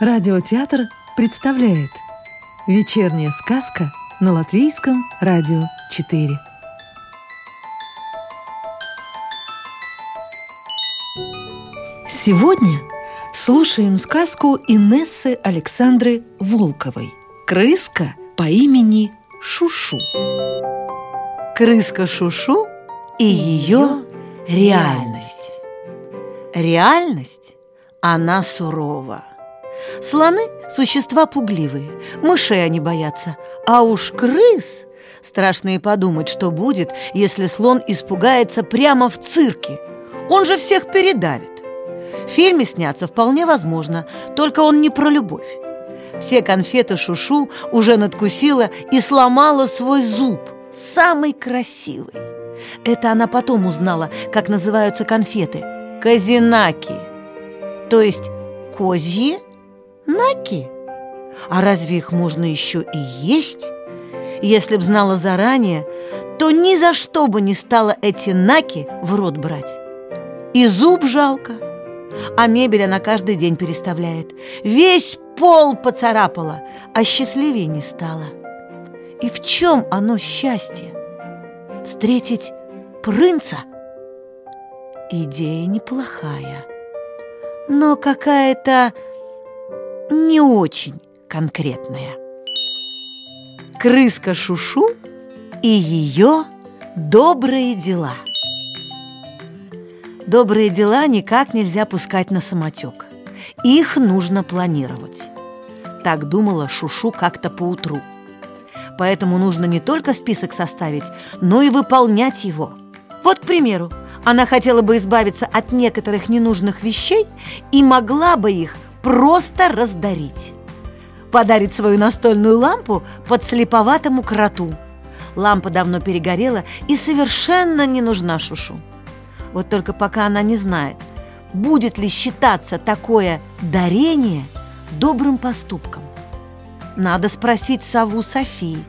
Радиотеатр представляет Вечерняя сказка на Латвийском радио 4 Сегодня слушаем сказку Инессы Александры Волковой «Крыска по имени Шушу». Крыска Шушу и ее реальность. Реальность, она сурова. Слоны – существа пугливые, мышей они боятся, а уж крыс – страшно и подумать, что будет, если слон испугается прямо в цирке. Он же всех передавит. В фильме сняться вполне возможно, только он не про любовь. Все конфеты Шушу уже надкусила и сломала свой зуб, самый красивый. Это она потом узнала, как называются конфеты – казинаки, то есть козьи наки. А разве их можно еще и есть? Если б знала заранее, то ни за что бы не стала эти наки в рот брать. И зуб жалко, а мебель она каждый день переставляет. Весь пол поцарапала, а счастливее не стала. И в чем оно счастье? Встретить принца? Идея неплохая, но какая-то не очень конкретная. Крыска Шушу и ее добрые дела. Добрые дела никак нельзя пускать на самотек. Их нужно планировать. Так думала Шушу как-то поутру. Поэтому нужно не только список составить, но и выполнять его. Вот, к примеру, она хотела бы избавиться от некоторых ненужных вещей и могла бы их просто раздарить. Подарит свою настольную лампу под слеповатому кроту. Лампа давно перегорела и совершенно не нужна Шушу. Вот только пока она не знает, будет ли считаться такое дарение добрым поступком. Надо спросить сову Софии.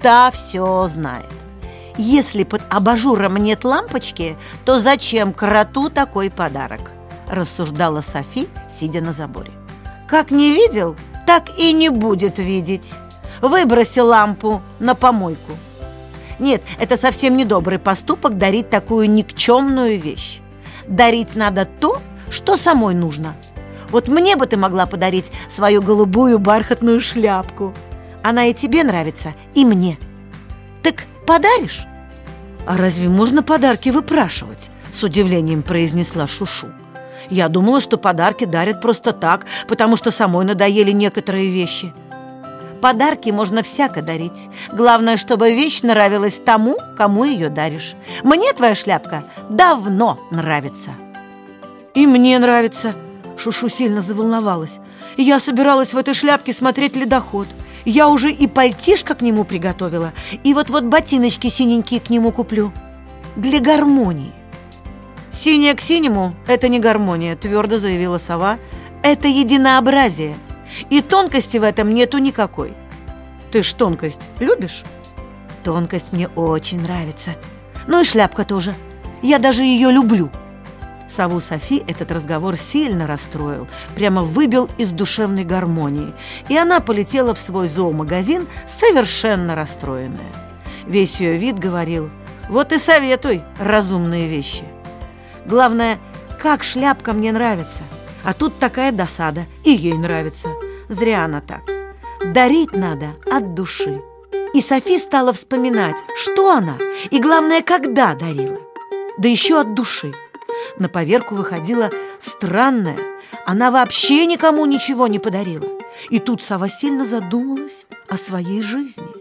Та все знает. Если под абажуром нет лампочки, то зачем кроту такой подарок? Рассуждала Софи, сидя на заборе. Как не видел, так и не будет видеть. Выброси лампу на помойку. Нет, это совсем не добрый поступок дарить такую никчемную вещь. Дарить надо то, что самой нужно – вот мне бы ты могла подарить свою голубую бархатную шляпку. Она и тебе нравится, и мне. Так подаришь? А разве можно подарки выпрашивать? С удивлением произнесла Шушу. Я думала, что подарки дарят просто так, потому что самой надоели некоторые вещи. Подарки можно всяко дарить. Главное, чтобы вещь нравилась тому, кому ее даришь. Мне твоя шляпка давно нравится. И мне нравится, Шушу сильно заволновалась. Я собиралась в этой шляпке смотреть ледоход. Я уже и пальтишко к нему приготовила, и вот-вот ботиночки синенькие к нему куплю. Для гармонии. «Синее к синему – это не гармония», – твердо заявила сова. «Это единообразие, и тонкости в этом нету никакой». «Ты ж тонкость любишь?» «Тонкость мне очень нравится. Ну и шляпка тоже. Я даже ее люблю». Саву Софи этот разговор сильно расстроил, прямо выбил из душевной гармонии, и она полетела в свой зоомагазин совершенно расстроенная. Весь ее вид говорил «Вот и советуй разумные вещи». Главное, как шляпка мне нравится, а тут такая досада, и ей нравится. Зря она так. Дарить надо от души. И Софи стала вспоминать, что она, и главное, когда дарила. Да еще от души. На поверку выходила странная. Она вообще никому ничего не подарила. И тут Сава сильно задумалась о своей жизни.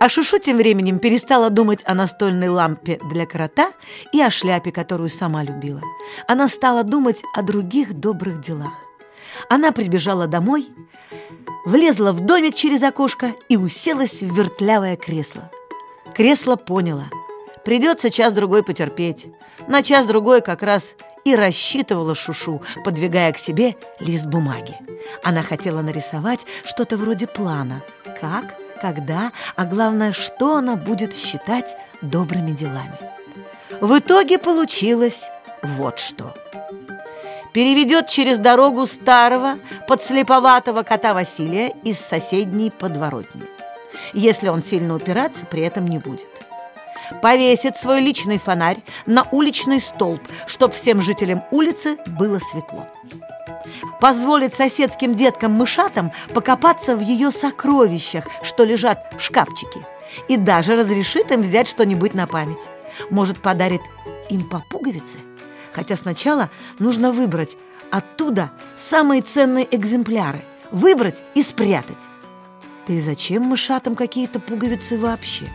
А Шушу тем временем перестала думать о настольной лампе для крота и о шляпе, которую сама любила. Она стала думать о других добрых делах. Она прибежала домой, влезла в домик через окошко и уселась в вертлявое кресло. Кресло поняло. Придется час-другой потерпеть. На час-другой как раз и рассчитывала Шушу, подвигая к себе лист бумаги. Она хотела нарисовать что-то вроде плана. Как, когда, а главное, что она будет считать добрыми делами. В итоге получилось вот что. переведет через дорогу старого, подслеповатого кота Василия из соседней подворотни. Если он сильно упираться при этом не будет. Повесит свой личный фонарь на уличный столб, чтоб всем жителям улицы было светло. Позволит соседским деткам-мышатам покопаться в ее сокровищах, что лежат в шкафчике, и даже разрешит им взять что-нибудь на память. Может, подарит им по пуговице? Хотя сначала нужно выбрать оттуда самые ценные экземпляры, выбрать и спрятать. Да и зачем мышатам какие-то пуговицы вообще?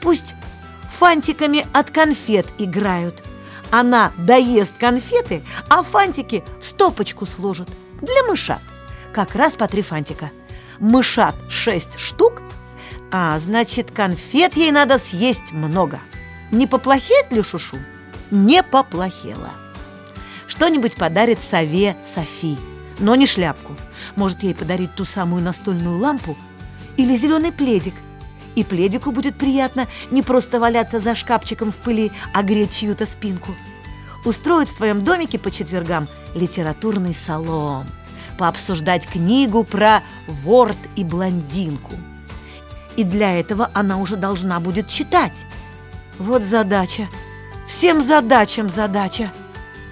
Пусть фантиками от конфет играют. Она доест конфеты, а фантики в стопочку сложит. Для мышат. Как раз по три фантика. Мышат шесть штук, а значит, конфет ей надо съесть много. Не поплохеет ли Шушу? Не поплохело. Что-нибудь подарит сове Софи, но не шляпку. Может, ей подарить ту самую настольную лампу или зеленый пледик – и пледику будет приятно не просто валяться за шкафчиком в пыли, а греть чью-то спинку. Устроить в своем домике по четвергам литературный салон, пообсуждать книгу про ворд и блондинку. И для этого она уже должна будет читать. Вот задача. Всем задачам задача.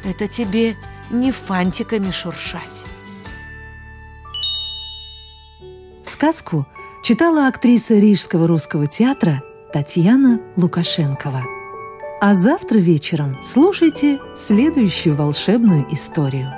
Это тебе не фантиками шуршать. Сказку – читала актриса Рижского русского театра Татьяна Лукашенкова. А завтра вечером слушайте следующую волшебную историю.